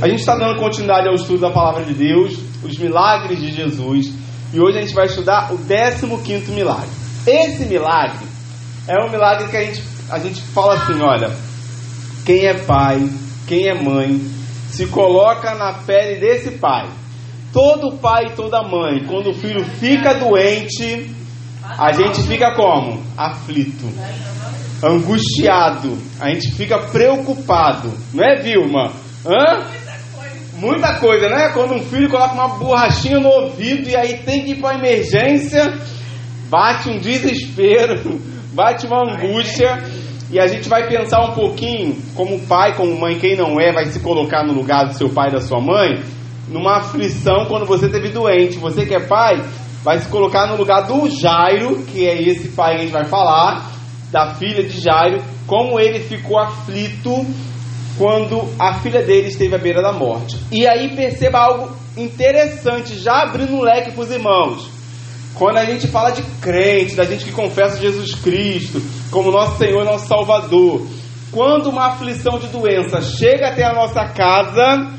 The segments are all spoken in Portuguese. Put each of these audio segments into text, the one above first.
A gente está dando continuidade ao estudo da palavra de Deus, os milagres de Jesus, e hoje a gente vai estudar o 15 milagre. Esse milagre é um milagre que a gente, a gente fala assim: olha, quem é pai, quem é mãe, se coloca na pele desse pai. Todo pai e toda mãe, quando o filho fica doente, a gente fica como? Aflito, angustiado, a gente fica preocupado, não é, Vilma? Hã? Muita coisa, né? Quando um filho coloca uma borrachinha no ouvido e aí tem que ir para emergência, bate um desespero, bate uma angústia. E a gente vai pensar um pouquinho, como pai, como mãe, quem não é, vai se colocar no lugar do seu pai e da sua mãe, numa aflição quando você esteve doente. Você que é pai, vai se colocar no lugar do Jairo, que é esse pai que a gente vai falar, da filha de Jairo, como ele ficou aflito quando a filha dele esteve à beira da morte. E aí perceba algo interessante, já abrindo um leque para os irmãos. Quando a gente fala de crente, da gente que confessa Jesus Cristo como nosso Senhor nosso Salvador, quando uma aflição de doença chega até a nossa casa,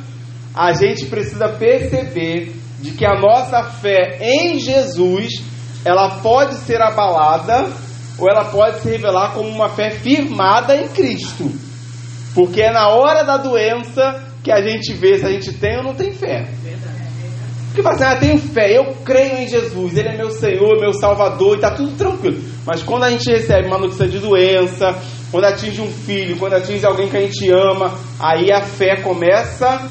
a gente precisa perceber de que a nossa fé em Jesus, ela pode ser abalada ou ela pode se revelar como uma fé firmada em Cristo. Porque é na hora da doença que a gente vê se a gente tem ou não tem fé. Porque fala assim, ah, tenho fé, eu creio em Jesus, Ele é meu Senhor, meu Salvador, e está tudo tranquilo. Mas quando a gente recebe uma notícia de doença, quando atinge um filho, quando atinge alguém que a gente ama, aí a fé começa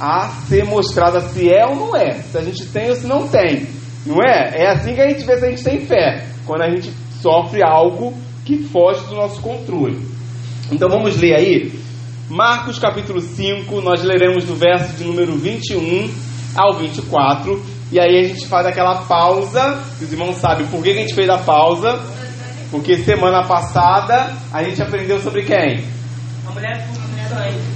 a ser mostrada se é ou não é, se a gente tem ou se não tem. Não é? É assim que a gente vê se a gente tem fé, quando a gente sofre algo que foge do nosso controle. Então vamos ler aí, Marcos capítulo 5, nós leremos do verso de número 21 ao 24. E aí a gente faz aquela pausa. Os irmãos sabem por que a gente fez a pausa. Porque semana passada a gente aprendeu sobre quem? A mulher,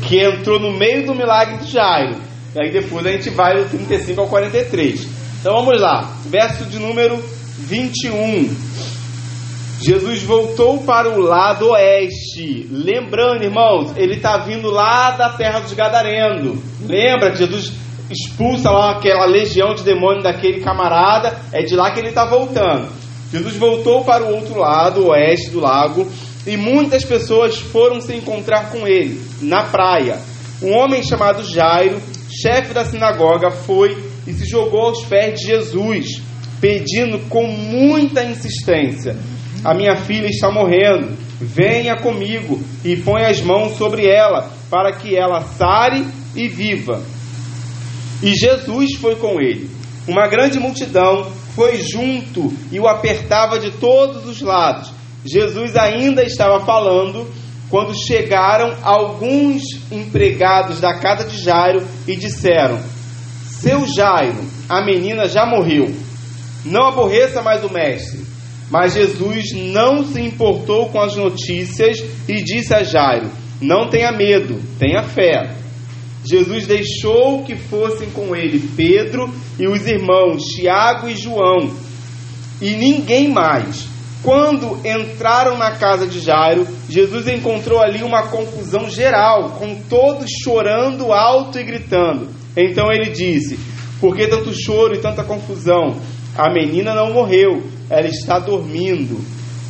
que entrou no meio do milagre de Jairo. E aí depois a gente vai do 35 ao 43. Então vamos lá. Verso de número 21. Jesus voltou para o lado oeste. Lembrando, irmãos, ele está vindo lá da terra dos Gadarenos. Lembra Jesus expulsa lá aquela legião de demônio daquele camarada, é de lá que ele está voltando. Jesus voltou para o outro lado, oeste do lago, e muitas pessoas foram se encontrar com ele na praia. Um homem chamado Jairo, chefe da sinagoga, foi e se jogou aos pés de Jesus, pedindo com muita insistência: A minha filha está morrendo, venha comigo e põe as mãos sobre ela, para que ela sare e viva. E Jesus foi com ele. Uma grande multidão foi junto e o apertava de todos os lados. Jesus ainda estava falando quando chegaram alguns empregados da casa de Jairo e disseram: Seu Jairo, a menina já morreu. Não aborreça mais o mestre. Mas Jesus não se importou com as notícias e disse a Jairo: Não tenha medo, tenha fé. Jesus deixou que fossem com ele Pedro e os irmãos Tiago e João, e ninguém mais. Quando entraram na casa de Jairo, Jesus encontrou ali uma confusão geral, com todos chorando alto e gritando. Então ele disse: Por que tanto choro e tanta confusão? A menina não morreu, ela está dormindo.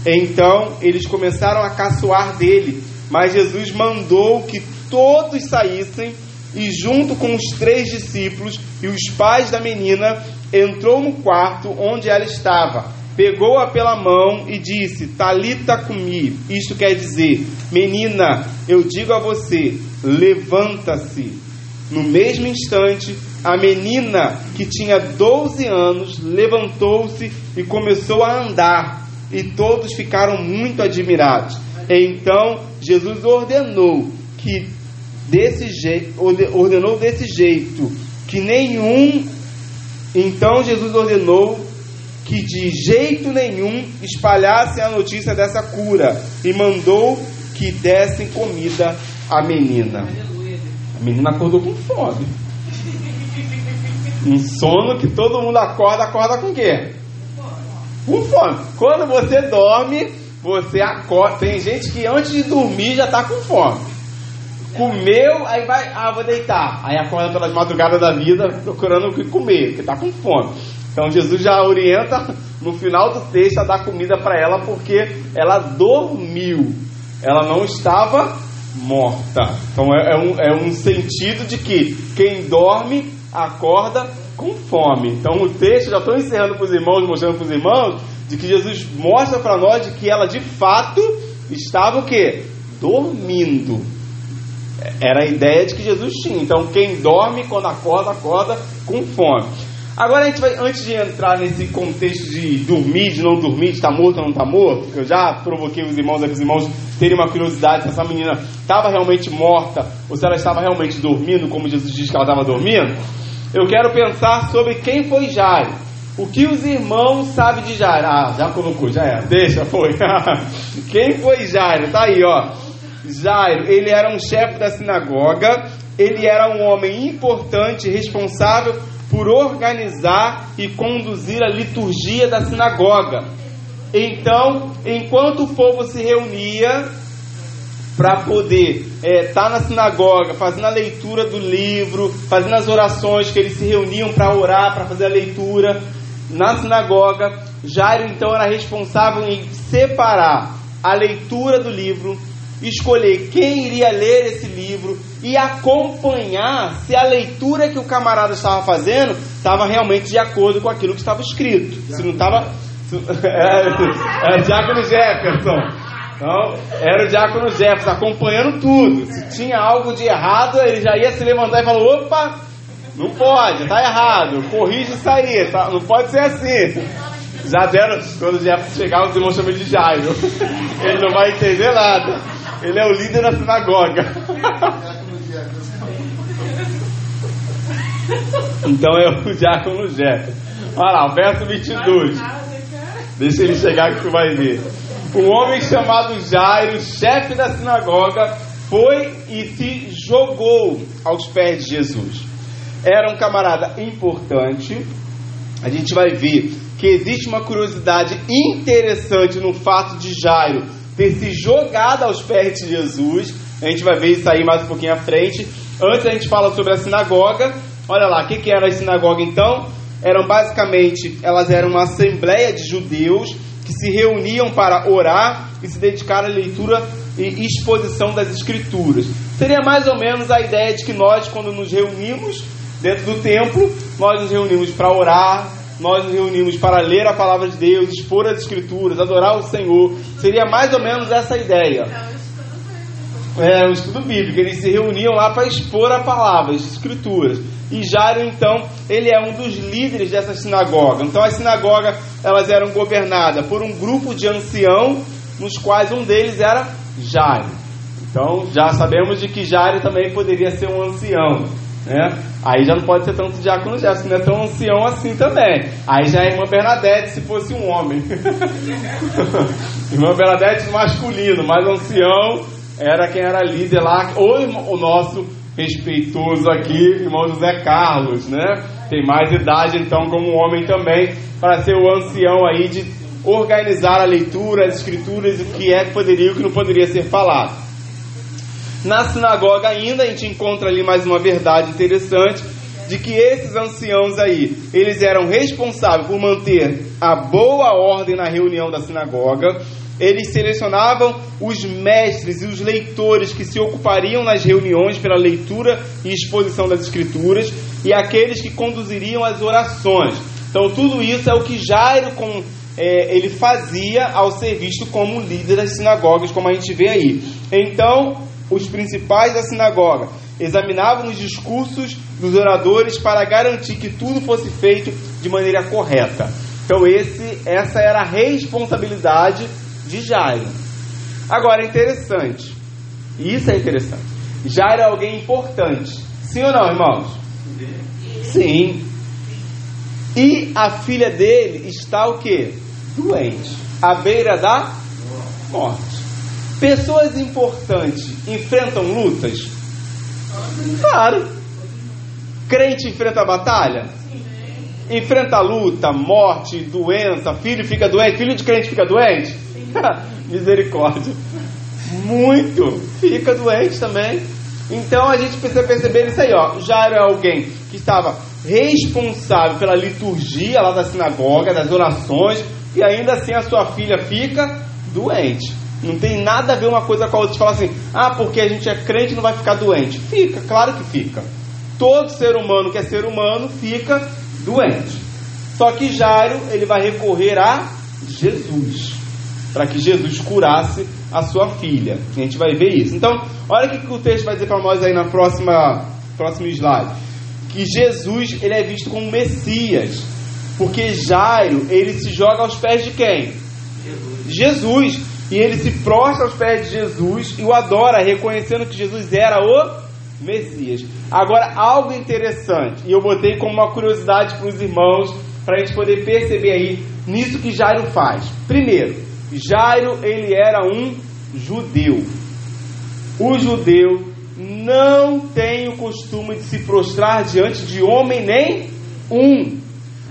Então eles começaram a caçoar dele, mas Jesus mandou que todos saíssem e junto com os três discípulos e os pais da menina, entrou no quarto onde ela estava, pegou-a pela mão e disse: Talita cumi. Isto quer dizer, menina, eu digo a você, levanta-se. No mesmo instante, a menina, que tinha 12 anos, levantou-se e começou a andar, e todos ficaram muito admirados. Então Jesus ordenou que desse jeito, ordenou desse jeito, que nenhum. Então Jesus ordenou que de jeito nenhum espalhassem a notícia dessa cura e mandou que dessem comida à menina. Menina acordou com fome. Um sono que todo mundo acorda, acorda com quê? Com fome. Quando você dorme, você acorda. Tem gente que antes de dormir já está com fome. Comeu, aí vai, ah, vou deitar. Aí acorda pelas madrugadas da vida procurando o que comer, porque está com fome. Então Jesus já orienta no final do texto a dar comida para ela porque ela dormiu. Ela não estava morta. Então é, é, um, é um sentido de que quem dorme acorda com fome. Então o texto, já estou encerrando para os irmãos, mostrando para os irmãos, de que Jesus mostra para nós de que ela de fato estava o quê? Dormindo. Era a ideia de que Jesus tinha. Então quem dorme quando acorda, acorda com fome. Agora a gente vai, antes de entrar nesse contexto de dormir, de não dormir, de estar tá morto ou não estar tá morto, que eu já provoquei os irmãos, os irmãos terem uma curiosidade se essa menina estava realmente morta ou se ela estava realmente dormindo, como Jesus diz que ela estava dormindo, eu quero pensar sobre quem foi Jairo. O que os irmãos sabem de Jairo? Ah, já colocou, já é. Deixa, foi. quem foi Jairo? Tá aí, ó. Jairo, ele era um chefe da sinagoga, ele era um homem importante, responsável por organizar e conduzir a liturgia da sinagoga. Então, enquanto o povo se reunia para poder estar é, tá na sinagoga, fazendo a leitura do livro, fazendo as orações que eles se reuniam para orar, para fazer a leitura na sinagoga, Jairo então era responsável em separar a leitura do livro, escolher quem iria ler esse livro e acompanhar se a leitura que o camarada estava fazendo estava realmente de acordo com aquilo que estava escrito. Se não estava. Era, o Diácono Jefferson. Então, era o Diácono Jefferson acompanhando tudo. Se tinha algo de errado, ele já ia se levantar e falar: opa, não pode, tá errado, corrige isso aí, tá? não pode ser assim. Já deram, quando o Jefferson chegar, os irmãos chamam de Jairo. Ele não vai entender nada. Ele é o líder da sinagoga. Então é o diácono Jefferson. Olha lá, verso 22. Deixa ele chegar que tu vai ver. Um homem chamado Jairo, chefe da sinagoga, foi e se jogou aos pés de Jesus. Era um camarada importante. A gente vai ver que existe uma curiosidade interessante no fato de Jairo ter se jogado aos pés de Jesus. A gente vai ver isso aí mais um pouquinho à frente. Antes a gente fala sobre a sinagoga. Olha lá, o que, que era a sinagoga então? Eram basicamente, elas eram uma assembleia de judeus que se reuniam para orar e se dedicar à leitura e exposição das escrituras. Seria mais ou menos a ideia de que nós, quando nos reunimos dentro do templo, nós nos reunimos para orar, nós nos reunimos para ler a palavra de Deus, expor as escrituras, adorar o Senhor. Seria mais ou menos essa ideia. É, um estudo bíblico. Eles se reuniam lá para expor a palavra, as escrituras. E Jairo, então, ele é um dos líderes dessa sinagoga. Então, as sinagogas, elas eram governadas por um grupo de ancião, nos quais um deles era Jairo. Então, já sabemos de que Jairo também poderia ser um ancião. Né? Aí já não pode ser tanto diácono Gerson, não é tão ancião assim também. Aí já é irmã Bernadette se fosse um homem. irmã Bernadette masculino, mas ancião era quem era líder lá, ou o nosso respeitoso aqui, irmão José Carlos, né? Tem mais idade então como homem também, para ser o ancião aí de organizar a leitura, as escrituras, o que é que poderia e o que não poderia ser falado. Na sinagoga ainda a gente encontra ali mais uma verdade interessante de que esses anciãos aí, eles eram responsáveis por manter a boa ordem na reunião da sinagoga. Eles selecionavam os mestres e os leitores que se ocupariam nas reuniões pela leitura e exposição das escrituras e aqueles que conduziriam as orações. Então tudo isso é o que Jairo com, é, ele fazia ao ser visto como líder das sinagogas, como a gente vê aí. Então os principais da sinagoga examinavam os discursos dos oradores para garantir que tudo fosse feito de maneira correta. Então esse, essa era a responsabilidade de Jairo. Agora é interessante, isso é interessante. Jairo é alguém importante, sim ou não, irmãos? Sim. E a filha dele está o que? Doente, à beira da morte. Pessoas importantes enfrentam lutas? Claro. Crente enfrenta batalha? Enfrenta luta, morte, doença, filho fica doente, filho de crente fica doente? Misericórdia. Muito. Fica doente também. Então a gente precisa perceber isso aí, ó. Jairo é alguém que estava responsável pela liturgia lá da sinagoga, das orações, e ainda assim a sua filha fica doente. Não tem nada a ver uma coisa com a outra. Você fala assim, ah, porque a gente é crente não vai ficar doente. Fica, claro que fica. Todo ser humano que é ser humano fica doente. Só que Jairo, ele vai recorrer a Jesus. Para que Jesus curasse a sua filha. A gente vai ver isso. Então, olha o que o texto vai dizer para nós aí na próxima próximo slide. Que Jesus, ele é visto como Messias. Porque Jairo, ele se joga aos pés de quem? Jesus. Jesus. E ele se prostra aos pés de Jesus e o adora, reconhecendo que Jesus era o Messias. Agora, algo interessante, e eu botei como uma curiosidade para os irmãos, para a gente poder perceber aí nisso que Jairo faz. Primeiro, Jairo ele era um judeu. O judeu não tem o costume de se prostrar diante de homem nem um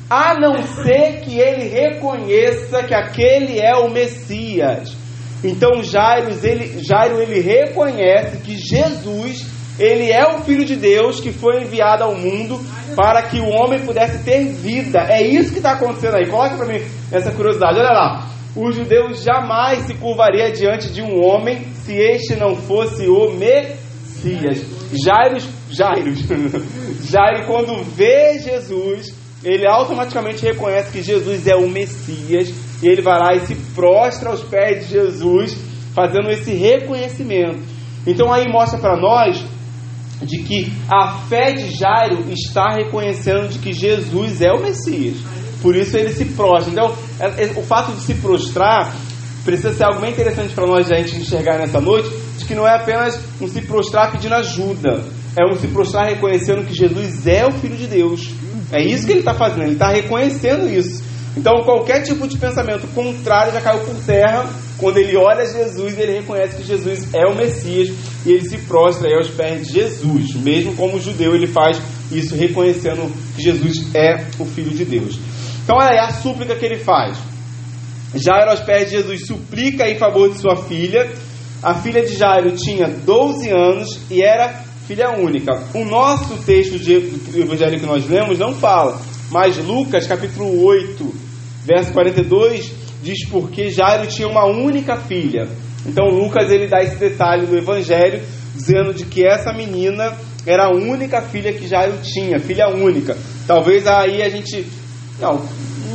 a não ser que ele reconheça que aquele é o Messias. Então Jairo ele, Jairo ele reconhece que Jesus ele é o Filho de Deus que foi enviado ao mundo para que o homem pudesse ter vida. É isso que está acontecendo aí. Coloca para mim essa curiosidade. Olha lá. O judeu jamais se curvaria diante de um homem se este não fosse o Messias. Jairo, Jairo, Jairo quando vê Jesus, ele automaticamente reconhece que Jesus é o Messias e ele vai lá e se prostra aos pés de Jesus, fazendo esse reconhecimento. Então aí mostra para nós de que a fé de Jairo está reconhecendo de que Jesus é o Messias. Por isso ele se prostra. Então, é, é, o fato de se prostrar precisa ser algo bem interessante para nós a gente enxergar nessa noite, de que não é apenas um se prostrar pedindo ajuda, é um se prostrar reconhecendo que Jesus é o Filho de Deus. É isso que ele está fazendo, ele está reconhecendo isso. Então, qualquer tipo de pensamento contrário já caiu por terra quando ele olha Jesus ele reconhece que Jesus é o Messias e ele se prostra aos pés de Jesus. Mesmo como judeu, ele faz isso reconhecendo que Jesus é o Filho de Deus. Então, é a súplica que ele faz. Jairo, aos pés de Jesus, suplica em favor de sua filha. A filha de Jairo tinha 12 anos e era filha única. O nosso texto do evangelho que nós lemos não fala, mas Lucas, capítulo 8, verso 42, diz porque Jairo tinha uma única filha. Então Lucas ele dá esse detalhe no evangelho, dizendo de que essa menina era a única filha que Jairo tinha, filha única. Talvez aí a gente não,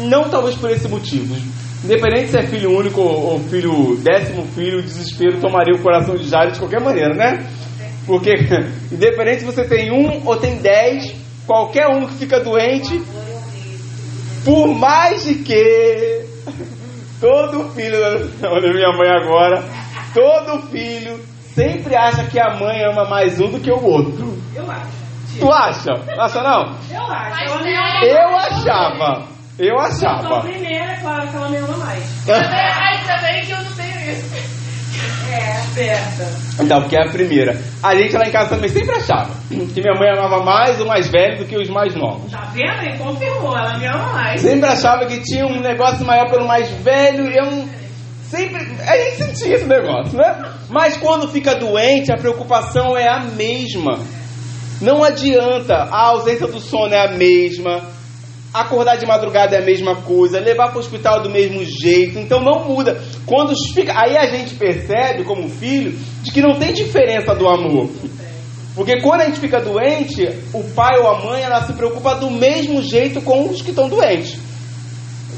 não talvez por esse motivo. Independente se é filho único ou filho décimo filho, o desespero tomaria o coração de Jairo de qualquer maneira, né? Porque independente se você tem um ou tem dez, qualquer um que fica doente, por mais de que todo filho, olha minha mãe agora, todo filho sempre acha que a mãe ama mais um do que o outro. Eu acho. Tu acha? Acha não? Eu acho. Eu achava. Eu achava. Então, a primeira, é claro que ela me ama mais. Ainda bem que eu não tenho isso. É. Então, porque é a primeira. A gente lá em casa também sempre achava que minha mãe amava mais o mais velho do que os mais novos. Tá vendo? Ele confirmou, ela me ama mais. Sempre achava que tinha um negócio maior pelo mais velho e eu não... sempre. A gente sentia esse negócio, né? Mas quando fica doente, a preocupação é a mesma. Não adianta, a ausência do sono é a mesma, acordar de madrugada é a mesma coisa, levar para o hospital do mesmo jeito, então não muda. Quando fica, aí a gente percebe como filho de que não tem diferença do amor. Porque quando a gente fica doente, o pai ou a mãe ela se preocupa do mesmo jeito com os que estão doentes.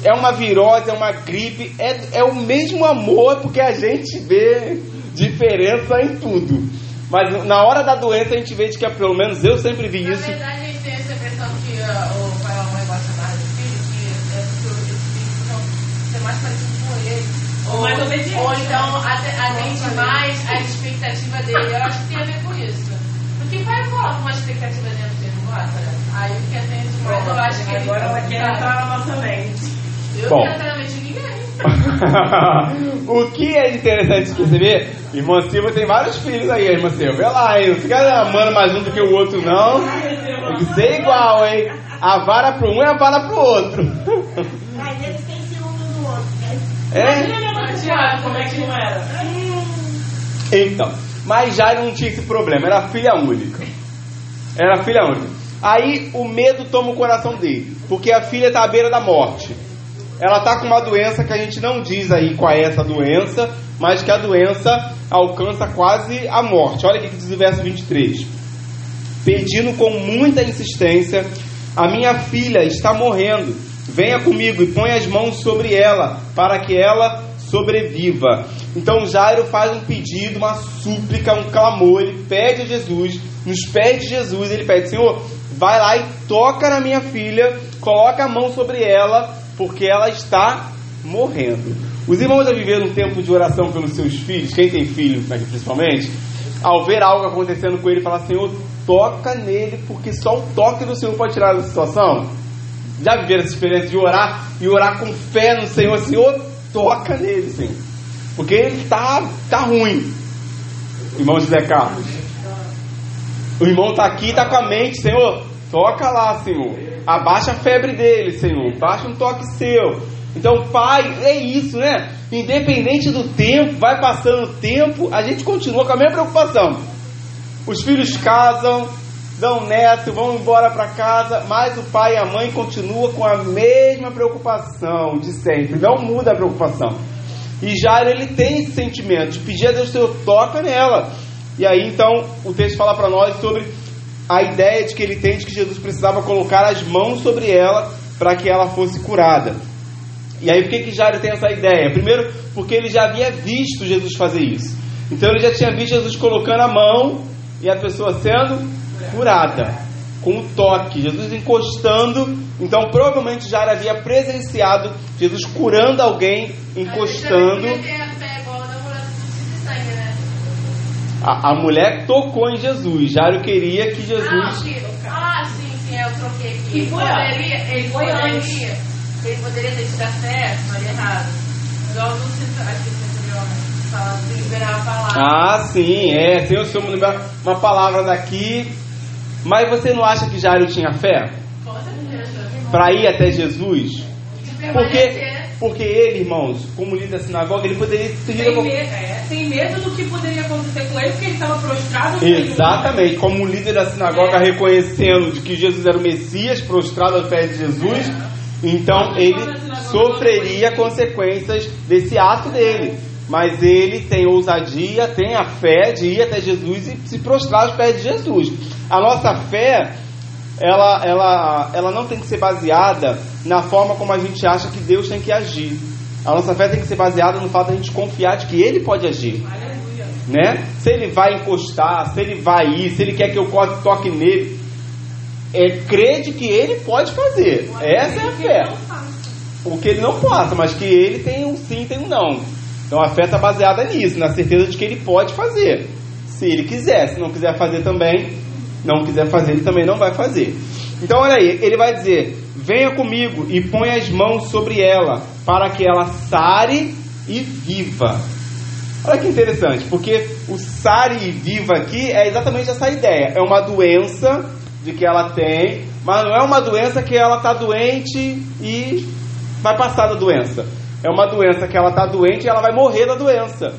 É uma virose, é uma gripe, é, é o mesmo amor, porque a gente vê diferença em tudo. Mas na hora da doença a gente vê de que, pelo menos eu sempre vi isso. Na verdade, a gente tem essa impressão que uh, o pai ou a mãe gosta mais do filho, que é porque os filhos são ser mais parecido com ele. Ou mais obediente. Ou então ate- atende mais a expectativa dele. Eu acho que tem a ver com isso. Porque pai coloca uma expectativa dentro dele, né? Aí o que atende mais, eu acho que ele. Agora ela quer sabe? entrar na nossa mente. Eu Bom. não quero entrar na mente de ninguém. o que é interessante perceber, irmã Silva tem vários filhos aí, irmã Silva. Vê lá, hein? Não fica amando mais um do que o outro, não. Tem que ser igual, hein? A vara para um é a vara para o outro. Mas eles têm ciúme um do outro, né? É? Imagina como é que não era? Então, Mas Jairo não tinha esse problema, era filha única. Era filha única. Aí o medo toma o coração dele, porque a filha está à beira da morte. Ela está com uma doença que a gente não diz aí qual é essa doença, mas que a doença alcança quase a morte. Olha o que diz o verso 23. Pedindo com muita insistência, a minha filha está morrendo. Venha comigo e põe as mãos sobre ela, para que ela sobreviva. Então Jairo faz um pedido, uma súplica, um clamor, ele pede a Jesus, nos pés de Jesus, ele pede, Senhor, vai lá e toca na minha filha, coloca a mão sobre ela, porque ela está morrendo. Os irmãos já viveram um tempo de oração pelos seus filhos, quem tem filho principalmente, ao ver algo acontecendo com ele, falar, Senhor, toca nele, porque só o toque do Senhor pode tirar da situação. Já viveram essa experiência de orar e orar com fé no Senhor, Senhor, toca nele, Senhor. Porque ele está tá ruim. Irmão José Carlos. O irmão está aqui, está com a mente, Senhor, toca lá, Senhor. Abaixa a febre dele, Senhor. Baixa um toque seu. Então, Pai, é isso, né? Independente do tempo, vai passando o tempo, a gente continua com a mesma preocupação. Os filhos casam, dão neto, vão embora para casa, mas o pai e a mãe continuam com a mesma preocupação de sempre, não muda a preocupação. E Jairo ele tem esse sentimento de pedir a Deus Senhor toca nela. E aí então o texto fala para nós sobre a ideia de que ele tem de que Jesus precisava colocar as mãos sobre ela para que ela fosse curada. E aí por que que Jairo tem essa ideia? Primeiro, porque ele já havia visto Jesus fazer isso. Então ele já tinha visto Jesus colocando a mão e a pessoa sendo curada com um toque, Jesus encostando. Então, provavelmente já havia presenciado Jesus curando alguém, encostando. A, a mulher tocou em Jesus. Jairo queria que Jesus. Ah, sim, sim, eu troquei aqui. Ele poderia, ele poderia, ele poderia ter sido certo, mas errado. Igual no acho que você liberar a palavra. Ah, sim, é. Sem o Senhor liberar uma palavra daqui. Mas você não acha que Jairo tinha fé? Para ir até Jesus? Porque, porque ele, irmãos, como líder da sinagoga, ele poderia ter sem, medo, é, sem medo do que poderia acontecer com ele, porque ele estava prostrado. Exatamente, como líder da sinagoga, é. reconhecendo de que Jesus era o Messias, prostrado aos pés de Jesus, é. então ele sofreria consequências desse ato dele. Mas ele tem ousadia, tem a fé de ir até Jesus e se prostrar aos pés de Jesus. A nossa fé, ela, ela, ela não tem que ser baseada na forma como a gente acha que Deus tem que agir. A nossa fé tem que ser baseada no fato de a gente confiar de que Ele pode agir. Né? Se Ele vai encostar, se Ele vai ir, se Ele quer que eu toque nele, é crer de que Ele pode fazer. Essa é a fé. O que Ele não passa, mas que Ele tem um sim, tem um não. Então a fé está baseada nisso, na certeza de que Ele pode fazer. Se Ele quiser, se não quiser fazer também, não quiser fazer, ele também não vai fazer. Então, olha aí, ele vai dizer: Venha comigo e põe as mãos sobre ela, para que ela sare e viva. Olha que interessante, porque o sare e viva aqui é exatamente essa ideia. É uma doença de que ela tem, mas não é uma doença que ela está doente e vai passar da doença. É uma doença que ela está doente e ela vai morrer da doença.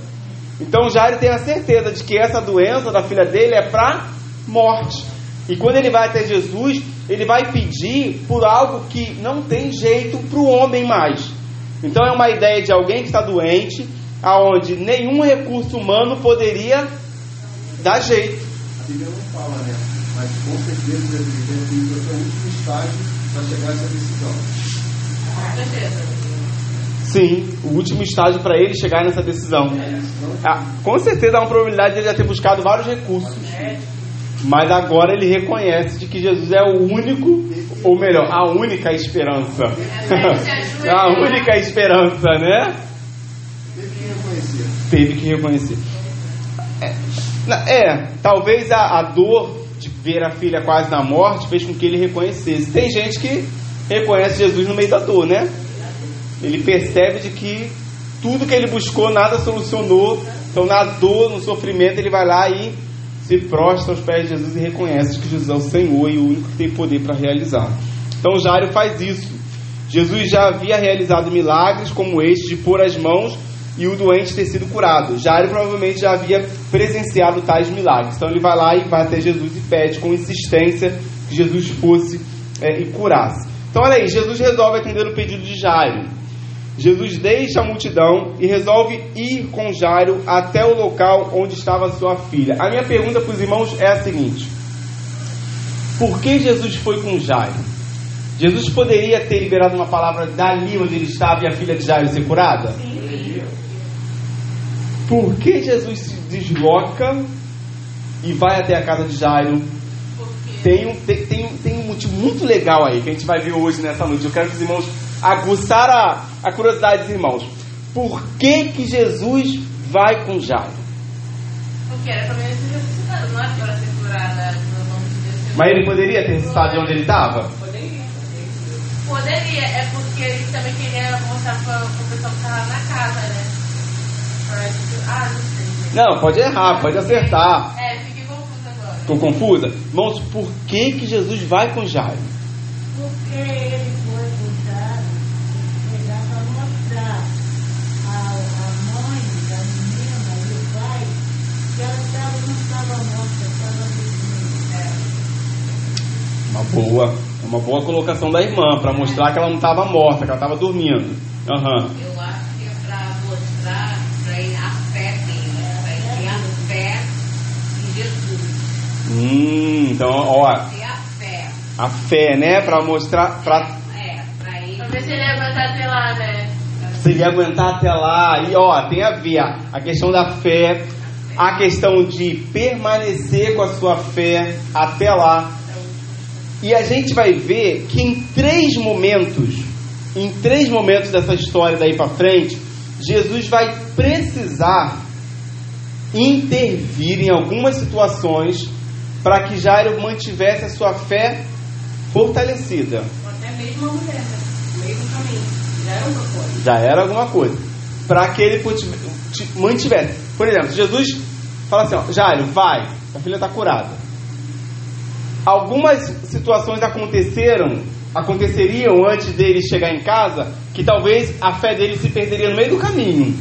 Então Jairo tem a certeza de que essa doença da filha dele é para morte. E quando ele vai até Jesus, ele vai pedir por algo que não tem jeito para o homem mais. Então é uma ideia de alguém que está doente, aonde nenhum recurso humano poderia dar jeito. A Bíblia não fala, né? Mas com certeza deve ir para o último estágio para chegar a essa decisão. Com certeza. Sim, o último estágio para ele chegar nessa decisão. Ah, com certeza há uma probabilidade de ele já ter buscado vários recursos. Mas agora ele reconhece de que Jesus é o único, ou melhor, a única esperança. a única esperança, né? Teve que reconhecer. Teve que reconhecer. É, é talvez a, a dor de ver a filha quase na morte fez com que ele reconhecesse. Tem gente que reconhece Jesus no meio da dor, né? Ele percebe de que tudo que ele buscou nada solucionou. Então na dor, no sofrimento, ele vai lá e se prostra aos pés de Jesus e reconhece que Jesus é o Senhor e o único que tem poder para realizar. Então Jairo faz isso. Jesus já havia realizado milagres como este de pôr as mãos e o doente ter sido curado. Jairo provavelmente já havia presenciado tais milagres. Então ele vai lá e vai até Jesus e pede com insistência que Jesus fosse é, e curasse. Então olha aí, Jesus resolve atender o pedido de Jairo. Jesus deixa a multidão e resolve ir com Jairo até o local onde estava sua filha. A minha pergunta para os irmãos é a seguinte: Por que Jesus foi com Jairo? Jesus poderia ter liberado uma palavra dali onde ele estava e a filha de Jairo ser curada? Sim. Por que Jesus se desloca e vai até a casa de Jairo? Tem um, tem, tem, tem um motivo muito legal aí que a gente vai ver hoje nessa noite. Eu quero que os irmãos aguçar a, a curiosidade dos irmãos. Por que, que Jesus vai com Jairo? Porque era para ser ressuscitado, não é para ser curada no nome de Deus. Mas ele poderia ter ressuscitado de onde ele estava? Poderia. Poderia, é porque ele também queria mostrar para o pessoal que estava na casa, né? Ah, não sei. Não, pode errar, pode acertar. É, fiquei confusa agora. Ficou confusa? Irmãos, por que, que Jesus vai com Jairo? Porque ele foi com Jairo pegar para mostrar a, a mãe da menina e o pai que ela estava, não estava morta, estava dormindo. Uma boa, uma boa colocação da irmã, para mostrar que ela não estava morta, que ela estava dormindo. Uhum. Eu acho que é para mostrar a fé dele, vai ter a fé em Jesus. Hum, então, ó. A fé. A fé, né? Para mostrar. Pra... É, para ele. Pra ver se ele ia aguentar até lá, né? Se ele ia aguentar até lá. E ó, tem a ver a questão da fé, a questão de permanecer com a sua fé até lá. E a gente vai ver que em três momentos, em três momentos dessa história daí para frente, Jesus vai precisar intervir em algumas situações para que Jairo mantivesse a sua fé fortalecida. Até mesmo a mulher, né? Mesmo caminho. Já era alguma coisa. Já era alguma coisa. Para que ele mantivesse. Por exemplo, Jesus fala assim: ó, Jairo, vai, a filha está curada. Algumas situações aconteceram aconteceriam antes dele chegar em casa, que talvez a fé dele se perderia no meio do caminho.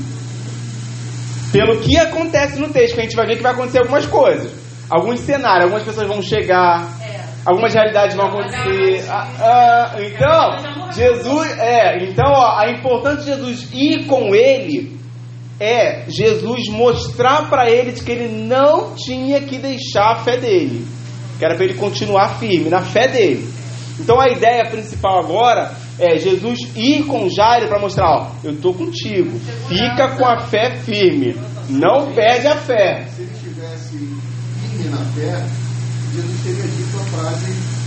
Pelo que acontece no texto, que a gente vai ver que vai acontecer algumas coisas. Alguns cenários, algumas pessoas vão chegar, é. algumas realidades vão acontecer. Ah, ah, então, Jesus, é, então ó, a importância de Jesus ir com ele é Jesus mostrar para ele que ele não tinha que deixar a fé dele, que era para ele continuar firme na fé dele. Então a ideia principal agora é Jesus ir com Jairo para mostrar, ó, eu estou contigo, fica com a fé firme, não perde a fé. Se ele estivesse firme na fé, Jesus teria dito a frase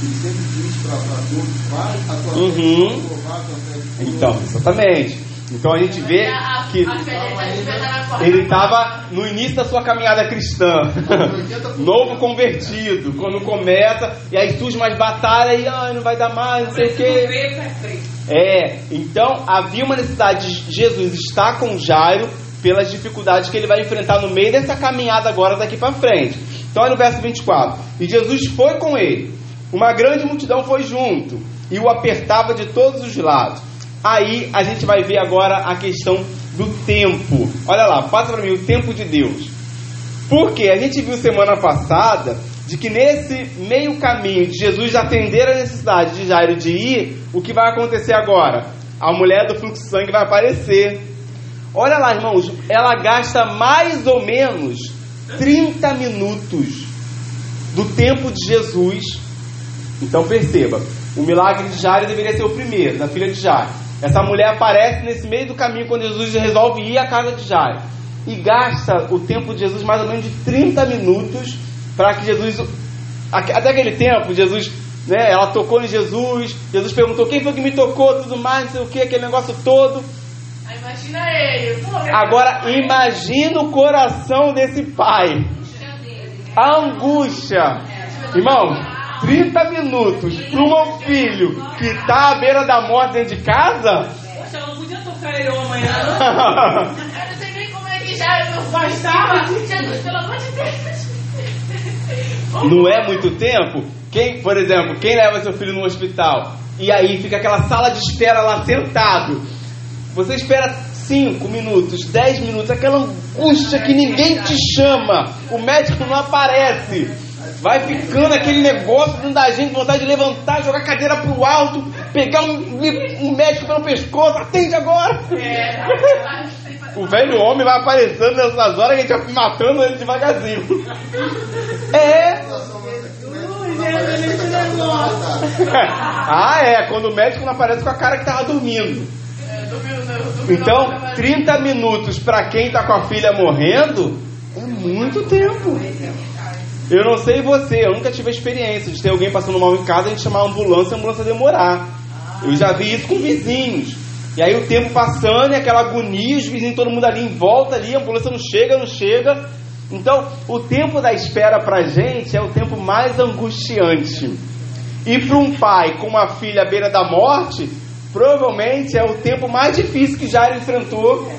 que ele sempre diz para todos, vai a tua uhum. fé, Então, exatamente. Então a gente vê que ele estava no início da sua caminhada cristã, novo convertido, quando começa, e aí surge mais batalha e ah, não vai dar mais, não sei o quê. É, então havia uma necessidade de Jesus estar com Jairo pelas dificuldades que ele vai enfrentar no meio dessa caminhada agora daqui para frente. Então olha no verso 24: E Jesus foi com ele, uma grande multidão foi junto e o apertava de todos os lados Aí a gente vai ver agora a questão do tempo. Olha lá, passa para mim o tempo de Deus. Porque a gente viu semana passada de que nesse meio caminho de Jesus atender a necessidade de Jairo de ir, o que vai acontecer agora? A mulher do fluxo de sangue vai aparecer. Olha lá, irmãos, ela gasta mais ou menos 30 minutos do tempo de Jesus. Então perceba, o milagre de Jairo deveria ser o primeiro, da filha de Jairo. Essa mulher aparece nesse meio do caminho quando Jesus resolve ir à casa de Jairo. E gasta o tempo de Jesus mais ou menos de 30 minutos para que Jesus. Até aquele tempo, Jesus, né, ela tocou em Jesus, Jesus perguntou quem foi que me tocou, tudo mais, não sei o que, aquele negócio todo. Imagina ele. Agora, imagina o coração desse pai. A angústia. Irmão, 30 minutos para um filho que está à beira da morte dentro de casa? Poxa, ela não podia tocar ele amanhã. eu não sei nem como é que já não bastava. Jesus, pelo amor de Deus. Não é muito tempo? Quem, por exemplo, quem leva seu filho no hospital e aí fica aquela sala de espera lá sentado? Você espera 5 minutos, 10 minutos, aquela angústia que ninguém te chama, o médico não aparece. Vai ficando aquele negócio dentro da gente, vontade de levantar, jogar a cadeira pro alto, pegar um, um médico pelo pescoço, atende agora. o velho homem vai aparecendo nessas horas que a gente vai matando ele devagarzinho. É. ah, é, quando o médico não aparece com a cara que tava dormindo. Então, 30 minutos para quem está com a filha morrendo é muito tempo. Eu não sei você, eu nunca tive a experiência de ter alguém passando mal em casa e a gente chamar a ambulância e a ambulância demorar. Eu já vi isso com vizinhos. E aí o tempo passando e aquela agonia, os vizinhos, todo mundo ali em volta ali, a ambulância não chega, não chega. Então, o tempo da espera pra gente é o tempo mais angustiante. E para um pai com uma filha à beira da morte, provavelmente é o tempo mais difícil que Jairo enfrentou.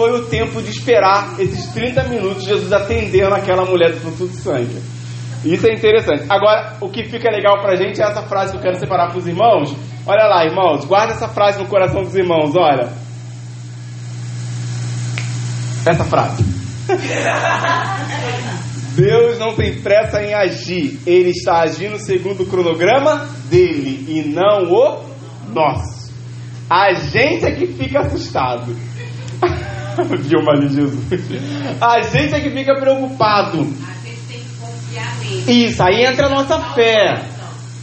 Foi o tempo de esperar esses 30 minutos Jesus atendendo aquela mulher do fluxo de sangue. Isso é interessante. Agora, o que fica legal pra gente é essa frase que eu quero separar para os irmãos. Olha lá, irmãos, guarda essa frase no coração dos irmãos, olha. Essa frase. Deus não tem pressa em agir, ele está agindo segundo o cronograma dele e não o nosso. A gente é que fica assustado. Dilma ali, Jesus. A gente é que fica preocupado. A gente tem que confiar nele. Isso, aí entra a nossa fé.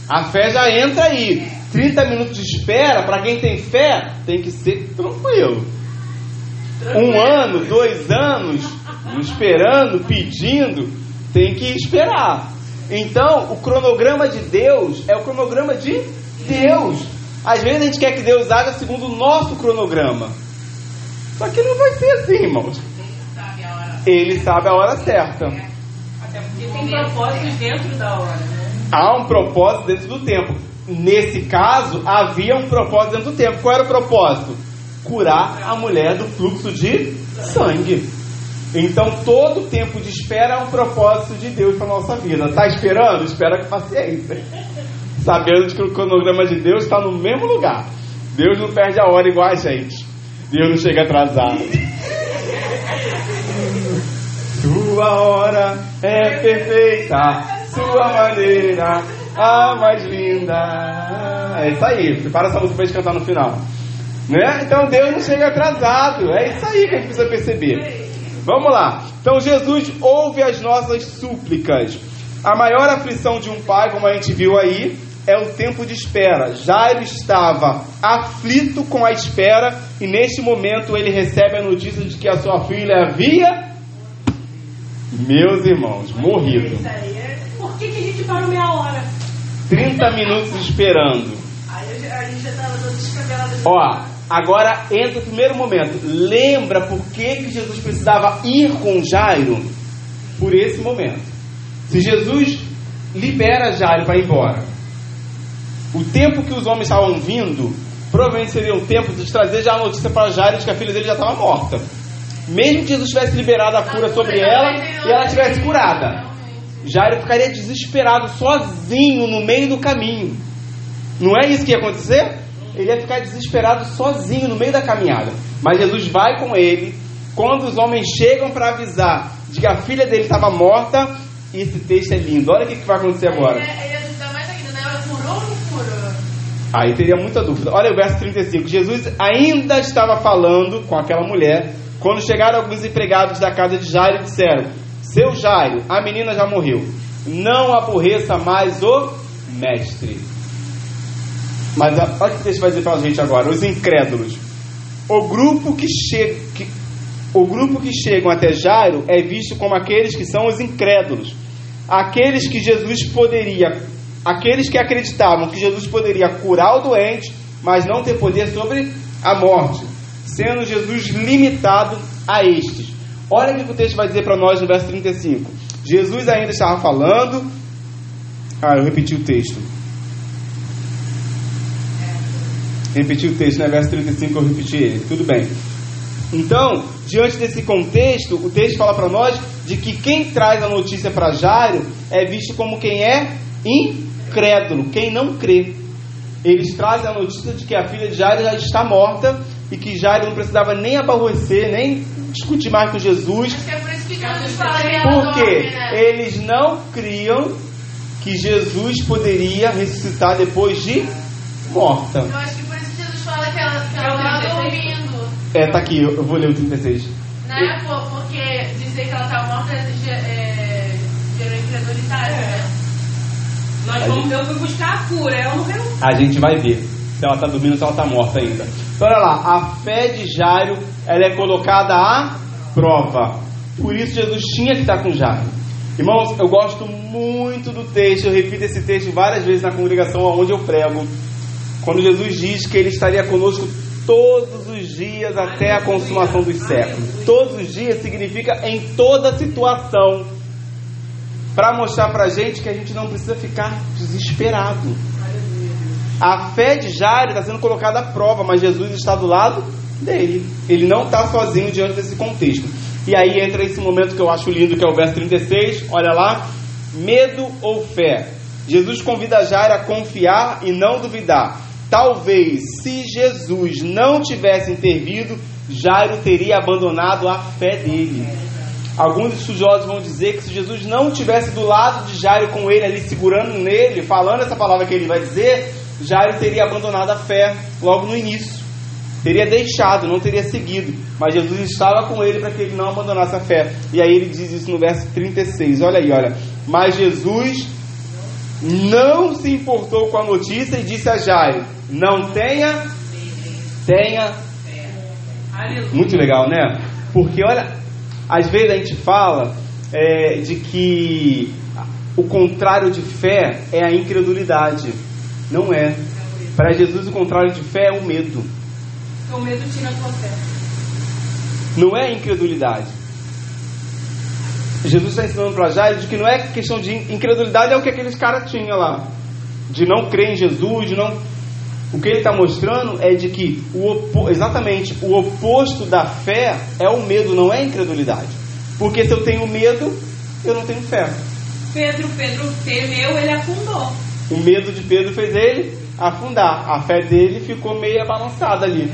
A fé já entra aí. 30 minutos de espera, para quem tem fé, tem que ser tranquilo. Um ano, dois anos, esperando, pedindo, tem que esperar. Então, o cronograma de Deus é o cronograma de Deus. Às vezes a gente quer que Deus haja segundo o nosso cronograma. Só que não vai ser assim, irmãos. Ele sabe a hora certa. Até porque tem propósitos dentro da hora, né? Há um propósito dentro do tempo. Nesse caso, havia um propósito dentro do tempo. Qual era o propósito? Curar a mulher do fluxo de sangue. Então, todo tempo de espera é um propósito de Deus para a nossa vida. Está esperando? Espera com paciência sabendo que o cronograma de Deus está no mesmo lugar. Deus não perde a hora igual a gente. Deus não chega atrasado. Sua hora é perfeita, sua maneira a mais linda. É isso aí, prepara essa música para gente cantar no final. Né? Então Deus não chega atrasado. É isso aí que a gente precisa perceber. Vamos lá. Então Jesus ouve as nossas súplicas. A maior aflição de um pai, como a gente viu aí, é o tempo de espera. Jairo estava aflito com a espera e neste momento ele recebe a notícia de que a sua filha havia, meus irmãos, morrido. Por que, que a gente parou meia hora? 30 minutos esperando. Aí a gente já estava todo descabelado. Ó, agora entra o primeiro momento. Lembra por que, que Jesus precisava ir com Jairo? Por esse momento. Se Jesus libera Jairo para ir embora, o tempo que os homens estavam vindo, provavelmente seria o tempo de trazer já a notícia para Jairo de que a filha dele já estava morta. Mesmo que Jesus tivesse liberado a cura sobre ela e ela tivesse curada, Jairo ficaria desesperado sozinho no meio do caminho. Não é isso que ia acontecer? Ele ia ficar desesperado sozinho no meio da caminhada. Mas Jesus vai com ele. Quando os homens chegam para avisar de que a filha dele estava morta, esse texto é lindo. Olha o que vai acontecer agora. Aí teria muita dúvida. Olha o verso 35. Jesus ainda estava falando com aquela mulher quando chegaram alguns empregados da casa de Jairo e disseram: Seu Jairo, a menina já morreu. Não aborreça mais o mestre. Mas olha o que Deus vai dizer para a gente agora: os incrédulos. O grupo que chega. Que, o grupo que chegam até Jairo é visto como aqueles que são os incrédulos, aqueles que Jesus poderia aqueles que acreditavam que Jesus poderia curar o doente, mas não ter poder sobre a morte, sendo Jesus limitado a estes. Olha o que o texto vai dizer para nós no verso 35. Jesus ainda estava falando. Ah, eu repeti o texto. Repeti o texto, né? Verso 35 eu repeti ele. Tudo bem. Então, diante desse contexto, o texto fala para nós de que quem traz a notícia para Jairo é visto como quem é incrédulo, quem não crê. Eles trazem a notícia de que a filha de Jairo já está morta, e que Jairo não precisava nem aborrecer, nem discutir mais com Jesus. É Porque dorme, né? eles não criam que Jesus poderia ressuscitar depois de morta. Eu acho que por isso que Jesus fala que ela, que ela É o tava 36. dormindo. É, tá aqui, eu vou ler o 36. Né? Pô, Porque dizer que ela estava morta ge- é, gerou incredulidade, né? Nós vamos, eu fui buscar a cura, ela morreu. A gente vai ver se ela está dormindo ou se ela está morta ainda. Então, olha lá, a fé de Jairo ela é colocada à prova. Por isso Jesus tinha que estar com Jairo. Irmãos, eu gosto muito do texto, eu repito esse texto várias vezes na congregação onde eu prego. Quando Jesus diz que ele estaria conosco todos os dias até a consumação dos séculos. Todos os dias significa em toda situação. Para mostrar para a gente que a gente não precisa ficar desesperado. A fé de Jairo está sendo colocada à prova, mas Jesus está do lado dele. Ele não está sozinho diante desse contexto. E aí entra esse momento que eu acho lindo, que é o verso 36. Olha lá. Medo ou fé? Jesus convida Jairo a confiar e não duvidar. Talvez, se Jesus não tivesse intervido, Jairo teria abandonado a fé dele. Alguns estudiosos vão dizer que se Jesus não tivesse do lado de Jairo com ele ali segurando nele, falando essa palavra que ele vai dizer, Jairo teria abandonado a fé logo no início. Teria deixado, não teria seguido. Mas Jesus estava com ele para que ele não abandonasse a fé. E aí ele diz isso no verso 36. Olha aí, olha. Mas Jesus não se importou com a notícia e disse a Jairo: Não tenha, tenha muito legal, né? Porque olha, às vezes a gente fala é, de que o contrário de fé é a incredulidade. Não é. Para Jesus, o contrário de fé é o medo. O medo tira a tua fé. Não é a incredulidade. Jesus está ensinando para Jairo de que não é questão de incredulidade, é o que aqueles caras tinham lá. De não crer em Jesus, de não. O que ele está mostrando é de que o opo... exatamente o oposto da fé é o medo, não é a incredulidade. Porque se eu tenho medo, eu não tenho fé. Pedro, Pedro temeu, ele afundou. O medo de Pedro fez ele afundar. A fé dele ficou meio balançada ali.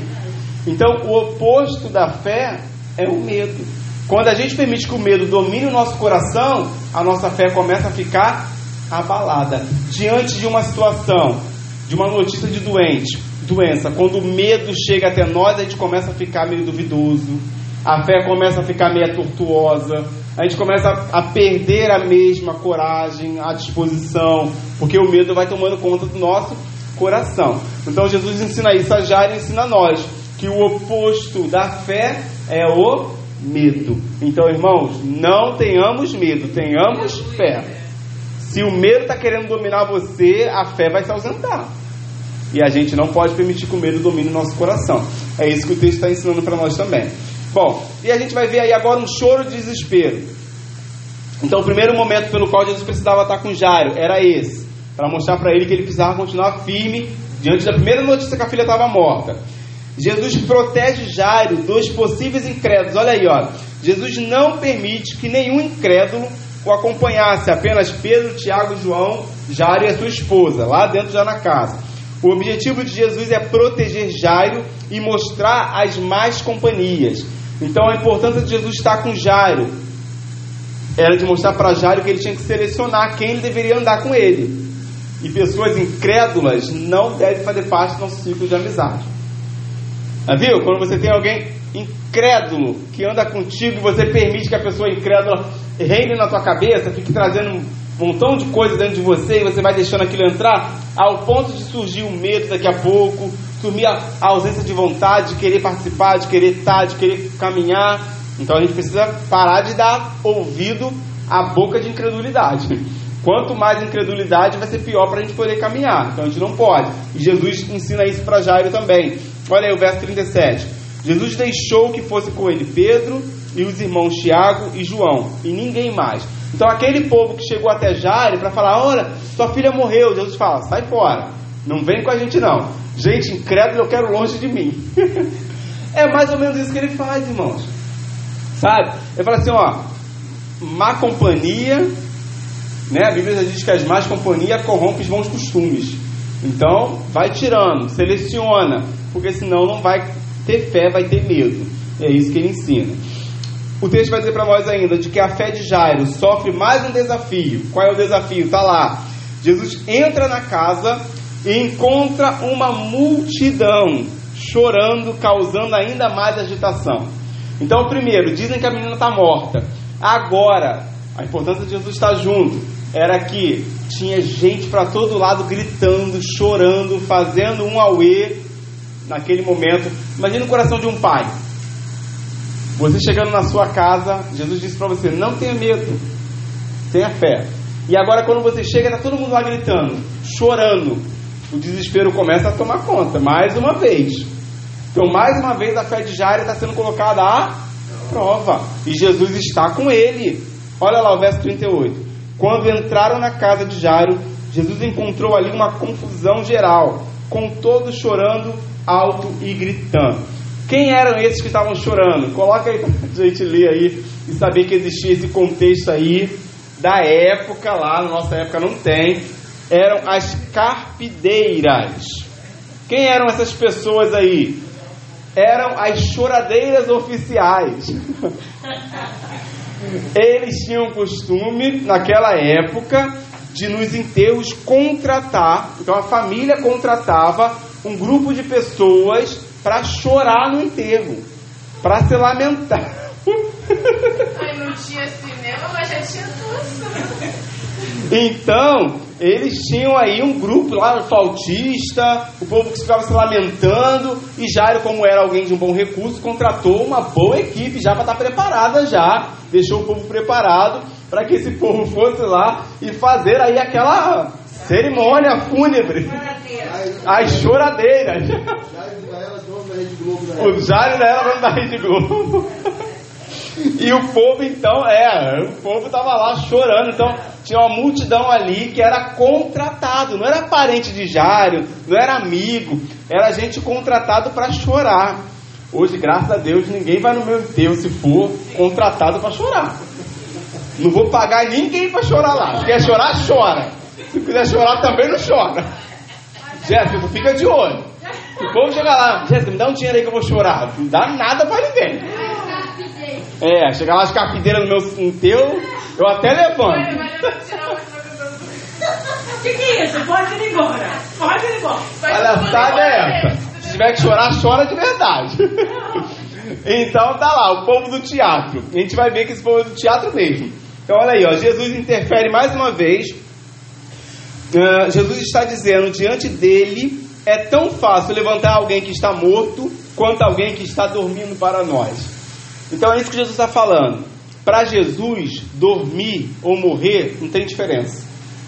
Então, o oposto da fé é o medo. Quando a gente permite que o medo domine o nosso coração, a nossa fé começa a ficar abalada. Diante de uma situação, de uma notícia de doente, doença, quando o medo chega até nós, a gente começa a ficar meio duvidoso. A fé começa a ficar meio tortuosa. A gente começa a, perder a mesma coragem, a disposição, porque o medo vai tomando conta do nosso coração. Então Jesus ensina isso a Jairo ensina a nós que o oposto da fé é o medo. Então, irmãos, não tenhamos medo, tenhamos fé. Se o medo está querendo dominar você, a fé vai se ausentar. E a gente não pode permitir que o medo domine o nosso coração. É isso que o texto está ensinando para nós também. Bom, e a gente vai ver aí agora um choro de desespero. Então, o primeiro momento pelo qual Jesus precisava estar com Jairo era esse, para mostrar para ele que ele precisava continuar firme diante da primeira notícia que a filha estava morta. Jesus protege Jairo dos possíveis incrédulos. Olha aí, ó. Jesus não permite que nenhum incrédulo o acompanhasse, apenas Pedro, Tiago, João, Jairo e a sua esposa, lá dentro já na casa. O objetivo de Jesus é proteger Jairo e mostrar as más companhias. Então a importância de Jesus estar com Jairo era de mostrar para Jairo que ele tinha que selecionar quem ele deveria andar com ele. E pessoas incrédulas não devem fazer parte do nosso ciclo de amizade. Ah, viu? Quando você tem alguém incrédulo que anda contigo e você permite que a pessoa incrédula reine na tua cabeça, fique trazendo um montão de coisa dentro de você e você vai deixando aquilo entrar, ao ponto de surgir o medo daqui a pouco, sumir a, a ausência de vontade, de querer participar, de querer estar, de querer caminhar. Então a gente precisa parar de dar ouvido à boca de incredulidade. Quanto mais incredulidade, vai ser pior para a gente poder caminhar. Então a gente não pode. E Jesus ensina isso para Jairo também. Olha aí o verso 37. Jesus deixou que fosse com ele Pedro e os irmãos Tiago e João, e ninguém mais. Então aquele povo que chegou até Jairo para falar: Olha, sua filha morreu. Jesus fala: Sai fora. Não vem com a gente não. Gente incrédula, eu quero longe de mim. é mais ou menos isso que ele faz, irmãos. Sabe? Ele fala assim: Ó, má companhia né? A Bíblia diz que as más companhias corrompem os bons costumes. Então, vai tirando, seleciona, porque senão não vai ter fé, vai ter medo. É isso que ele ensina. O texto vai dizer para nós ainda de que a fé de Jairo sofre mais um desafio. Qual é o desafio? Está lá. Jesus entra na casa e encontra uma multidão chorando, causando ainda mais agitação. Então, primeiro, dizem que a menina está morta. Agora, a importância de Jesus estar junto era que tinha gente para todo lado gritando, chorando, fazendo um auê naquele momento. Imagina o coração de um pai. Você chegando na sua casa, Jesus disse para você: não tenha medo, tenha fé. E agora, quando você chega, está todo mundo lá gritando, chorando. O desespero começa a tomar conta, mais uma vez. Então, mais uma vez, a fé de Jairo está sendo colocada à prova. E Jesus está com ele. Olha lá o verso 38. Quando entraram na casa de Jairo, Jesus encontrou ali uma confusão geral, com todos chorando alto e gritando. Quem eram esses que estavam chorando? Coloca aí para a gente ler aí e saber que existia esse contexto aí da época lá, na nossa época não tem. Eram as carpideiras. Quem eram essas pessoas aí? Eram as choradeiras oficiais. Eles tinham costume, naquela época, de nos enterros contratar. Então a família contratava um grupo de pessoas para chorar no enterro, para se lamentar. Ai, não tinha cinema, mas já tinha tudo. Então, eles tinham aí um grupo lá, flautista, o povo que ficava se lamentando, e Jairo, como era alguém de um bom recurso, contratou uma boa equipe já para estar tá preparada já, deixou o povo preparado para que esse povo fosse lá e fazer aí aquela cerimônia fúnebre, as choradeiras. O Jairo era dono da Rede Globo. E o povo, então, é, o povo estava lá chorando. Então, tinha uma multidão ali que era contratado, não era parente de Jário, não era amigo, era gente contratado para chorar. Hoje, graças a Deus, ninguém vai no meu enterro se for contratado para chorar. Não vou pagar ninguém para chorar lá. Quer chorar, chora. Se quiser chorar, também não chora. Jéssica, tu fica de olho. O povo chegar lá, Jéssica, me dá um dinheiro aí que eu vou chorar. Não dá nada para ninguém. É, chegar lá as carpideiras no meu enterro, eu até levanto. O que, que é isso? Pode ir embora. Pode ir embora. Palhaçada é essa. Se tiver que chorar, chora de verdade. Então tá lá, o povo do teatro. A gente vai ver que esse povo é do teatro mesmo. Então olha aí, ó, Jesus interfere mais uma vez. Uh, Jesus está dizendo diante dele é tão fácil levantar alguém que está morto quanto alguém que está dormindo para nós. Então é isso que Jesus está falando. Para Jesus, dormir ou morrer não tem diferença.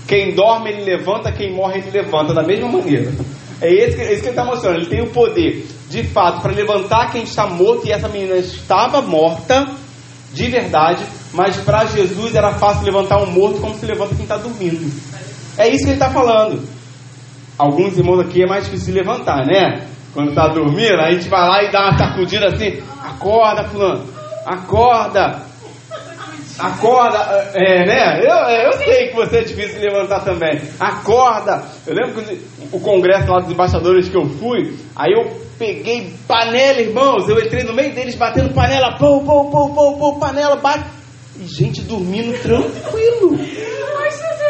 Quem dorme, ele levanta, quem morre, ele levanta da mesma maneira. É isso que, é isso que ele está mostrando. Ele tem o poder, de fato, para levantar quem está morto, e essa menina estava morta, de verdade, mas para Jesus era fácil levantar um morto como se levanta quem está dormindo. É isso que ele está falando. Alguns irmãos aqui é mais difícil levantar, né? Quando está dormindo, a gente vai lá e dá uma sacudida assim. Acorda, fulano. Acorda. Acorda, é, né? Eu, eu sei que você é difícil levantar também. Acorda. Eu lembro que o congresso lá dos embaixadores que eu fui, aí eu peguei panela, irmãos. Eu entrei no meio deles batendo panela, pô, pô, pô, pô, panela, bate. E gente dormindo tranquilo.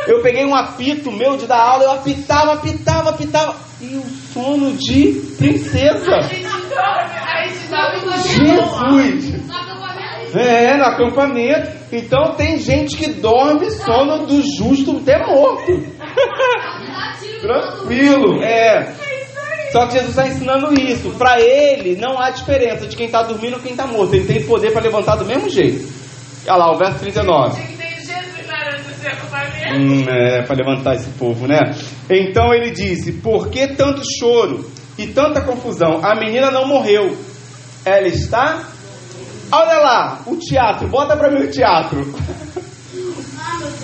Eu peguei um apito meu de dar aula, eu apitava, apitava, apitava. E o sono de princesa. Jesus! É, no acampamento. Então tem gente que dorme sono do justo até morto. Tranquilo, é. Só que Jesus está ensinando isso. Para ele, não há diferença de quem está dormindo ou quem está morto. Ele tem poder para levantar do mesmo jeito. Olha lá, o verso 39. Hum, é, para levantar esse povo, né? Então ele disse: Por que tanto choro e tanta confusão? A menina não morreu, ela está. Olha lá, o teatro, bota para mim o teatro.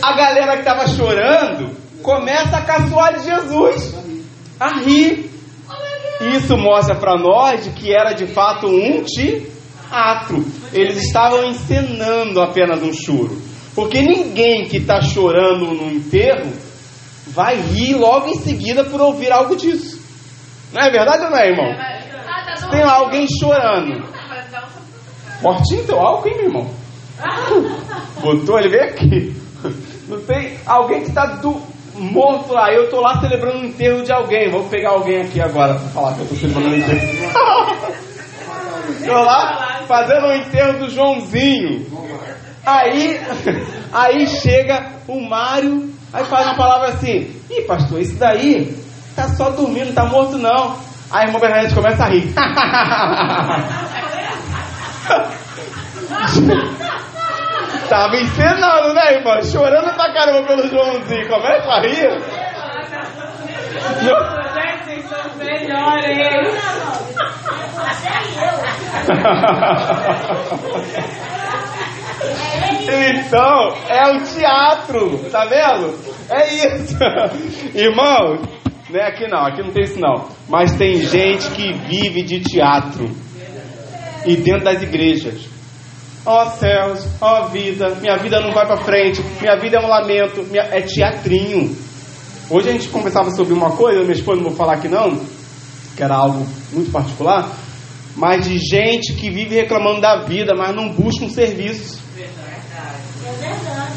A galera que estava chorando começa a caçoar de Jesus, a rir. Isso mostra para nós que era de fato um teatro. Eles estavam encenando apenas um choro. Porque ninguém que está chorando no enterro vai rir logo em seguida por ouvir algo disso. Não é verdade ou não é, irmão? tem lá alguém chorando. Fortinho teu álcool, hein, meu irmão? Botou, ele veio aqui. Não tem alguém que está do, morto lá. Eu tô lá celebrando o enterro de alguém. Vou pegar alguém aqui agora para falar que eu tô celebrando o enterro. tô lá fazendo o enterro do Joãozinho. Aí, aí chega o Mário, aí faz uma palavra assim: Ih, pastor, esse daí tá só dormindo, não tá morto não. Aí a irmã Bernadette começa a rir. Tava encenando, né, irmã? Chorando pra caramba pelo Joãozinho. Começa a rir. Gente, vocês são melhores. Então, é o teatro, tá vendo? É isso. Irmão, né, aqui não, aqui não tem isso não. Mas tem gente que vive de teatro. E dentro das igrejas. Ó oh, céus, ó oh, vida, minha vida não vai para frente, minha vida é um lamento, minha... é teatrinho. Hoje a gente conversava sobre uma coisa, minha esposa não vou falar aqui não, que era algo muito particular, mas de gente que vive reclamando da vida, mas não busca um serviço. É verdade.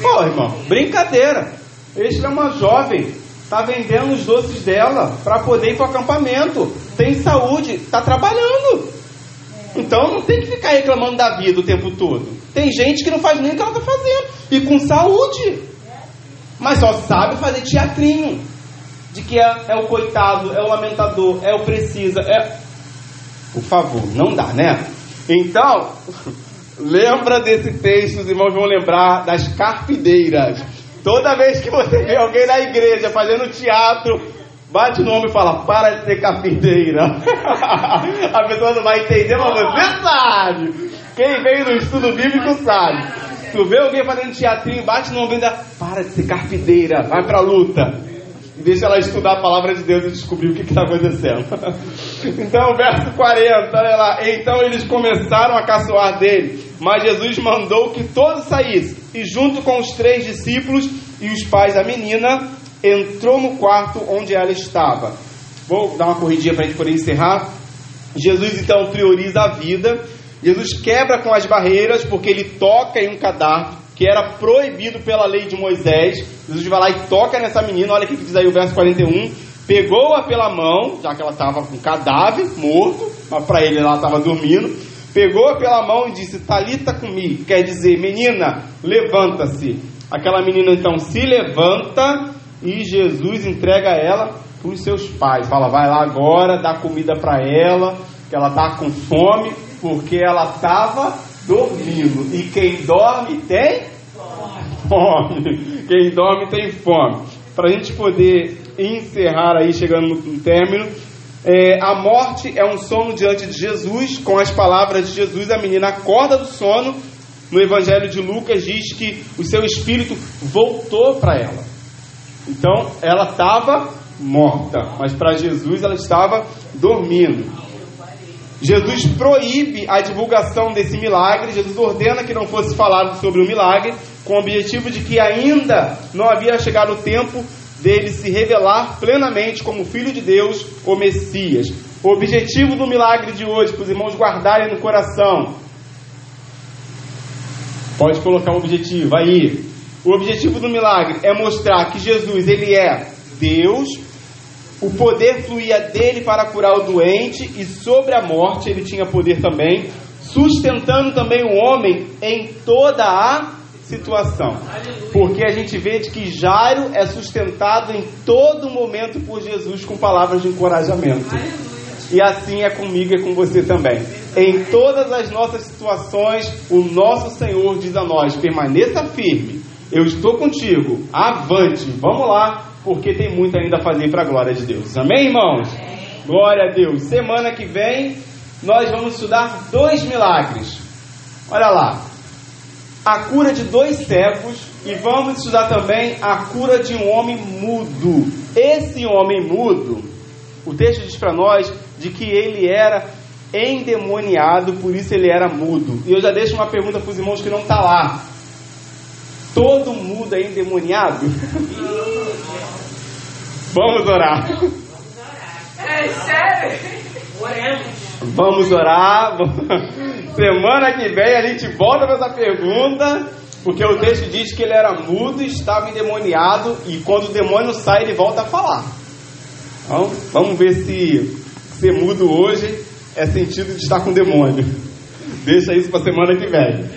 Pô, irmão, brincadeira. Este é uma jovem, está vendendo os doces dela para poder ir para o acampamento. Tem saúde, está trabalhando. Então não tem que ficar reclamando da vida o tempo todo. Tem gente que não faz nem o que ela está fazendo. E com saúde. Mas só sabe fazer teatrinho. De que é, é o coitado, é o lamentador, é o precisa. É... Por favor, não dá, né? Então, lembra desse texto, os irmãos vão lembrar das carpideiras. Toda vez que você vê alguém na igreja fazendo teatro, Bate no ombro e fala, para de ser carpinteira. a pessoa não vai entender, mas você sabe. Quem veio no estudo bíblico sabe. Tu vê alguém fazendo teatrinho, bate no ombro e ainda, para de ser carpinteira, vai pra luta. Deixa ela estudar a palavra de Deus e descobrir o que está acontecendo. então, verso 40, olha lá. Então eles começaram a caçoar dele, mas Jesus mandou que todos saíssem. E junto com os três discípulos e os pais da menina, entrou no quarto onde ela estava. Vou dar uma corridinha para a gente poder encerrar. Jesus então prioriza a vida. Jesus quebra com as barreiras porque ele toca em um cadáver que era proibido pela lei de Moisés. Jesus vai lá e toca nessa menina. Olha o que diz aí o verso 41. Pegou-a pela mão, já que ela estava com cadáver morto, mas para ele ela estava dormindo. Pegou-a pela mão e disse: Talita comigo, quer dizer, menina, levanta-se. Aquela menina então se levanta e Jesus entrega ela para os seus pais. Fala, vai lá agora, dá comida para ela, que ela está com fome, porque ela estava dormindo. E quem dorme tem fome. Quem dorme tem fome. Para a gente poder encerrar aí, chegando no término, é, a morte é um sono diante de Jesus, com as palavras de Jesus, a menina acorda do sono. No Evangelho de Lucas diz que o seu espírito voltou para ela. Então ela estava morta, mas para Jesus ela estava dormindo. Jesus proíbe a divulgação desse milagre, Jesus ordena que não fosse falado sobre o milagre, com o objetivo de que ainda não havia chegado o tempo dele se revelar plenamente como Filho de Deus, o Messias. O objetivo do milagre de hoje, para os irmãos guardarem no coração. Pode colocar um objetivo aí. O objetivo do milagre é mostrar que Jesus ele é Deus, o poder fluía dele para curar o doente e sobre a morte ele tinha poder também, sustentando também o homem em toda a situação. Porque a gente vê de que Jairo é sustentado em todo momento por Jesus com palavras de encorajamento. E assim é comigo e com você também. Em todas as nossas situações, o nosso Senhor diz a nós: permaneça firme eu estou contigo, avante, vamos lá, porque tem muito ainda a fazer para a glória de Deus. Amém, irmãos? Glória a Deus. Semana que vem nós vamos estudar dois milagres. Olha lá, a cura de dois cegos e vamos estudar também a cura de um homem mudo. Esse homem mudo, o texto diz para nós de que ele era endemoniado, por isso ele era mudo. E eu já deixo uma pergunta para os irmãos que não está lá. Todo mundo é endemoniado? Vamos orar. É sério? Oremos. Vamos orar. Semana que vem a gente volta para essa pergunta, porque o texto diz que ele era mudo, estava endemoniado e quando o demônio sai ele volta a falar. Então, vamos ver se ser mudo hoje é sentido de estar com demônio. Deixa isso para semana que vem.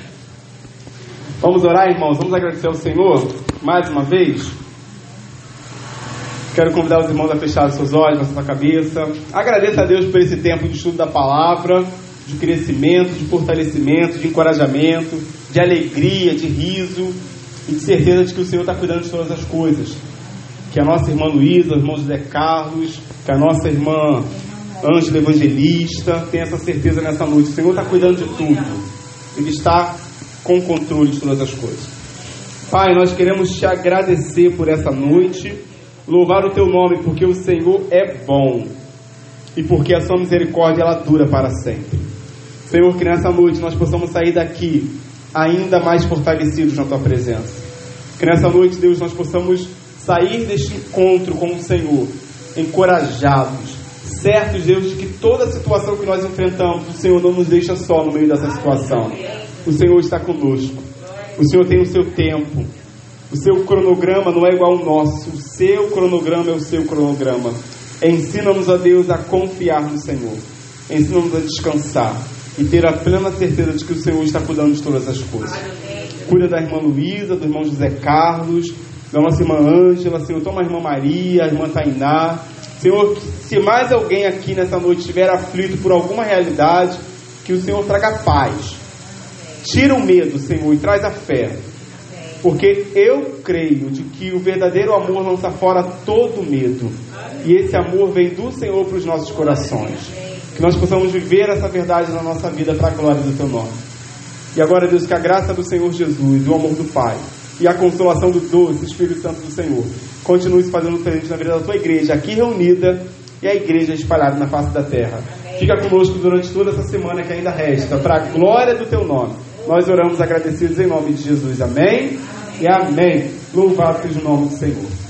Vamos orar, irmãos? Vamos agradecer ao Senhor mais uma vez? Quero convidar os irmãos a fechar seus olhos, a sua cabeça. Agradeça a Deus por esse tempo de estudo da palavra, de crescimento, de fortalecimento, de encorajamento, de alegria, de riso e de certeza de que o Senhor está cuidando de todas as coisas. Que a nossa irmã Luísa, o irmão José Carlos, que a nossa irmã Ângela Evangelista tenha essa certeza nessa noite. O Senhor está cuidando de tudo. Ele está com controle de todas as coisas. Pai, nós queremos te agradecer por essa noite louvar o teu nome, porque o Senhor é bom e porque a sua misericórdia ela dura para sempre. Senhor, que nessa noite nós possamos sair daqui ainda mais fortalecidos na tua presença. Que nessa noite, Deus, nós possamos sair deste encontro com o Senhor encorajados, certos, Deus, de que toda situação que nós enfrentamos, o Senhor não nos deixa só no meio dessa situação. O Senhor está conosco. O Senhor tem o seu tempo. O seu cronograma não é igual ao nosso. O seu cronograma é o seu cronograma. Ensina-nos, a Deus, a confiar no Senhor. Ensina-nos a descansar e ter a plena certeza de que o Senhor está cuidando de todas as coisas. Cuida da irmã Luísa, do irmão José Carlos, da nossa irmã Ângela, Senhor, toma a irmã Maria, a irmã Tainá. Senhor, se mais alguém aqui nessa noite estiver aflito por alguma realidade, que o Senhor traga paz. Tira o medo, Senhor, e traz a fé. Porque eu creio de que o verdadeiro amor lança fora todo medo. E esse amor vem do Senhor para os nossos corações. Que nós possamos viver essa verdade na nossa vida para a glória do Teu nome. E agora, Deus, que a graça do Senhor Jesus, o amor do Pai e a consolação do doce Espírito Santo do Senhor continue se fazendo presente na vida da tua igreja aqui reunida e a igreja espalhada na face da terra. Fica conosco durante toda essa semana que ainda resta, para a glória do Teu nome. Nós oramos agradecidos em nome de Jesus. Amém e amém. Louvado seja o nome do Senhor.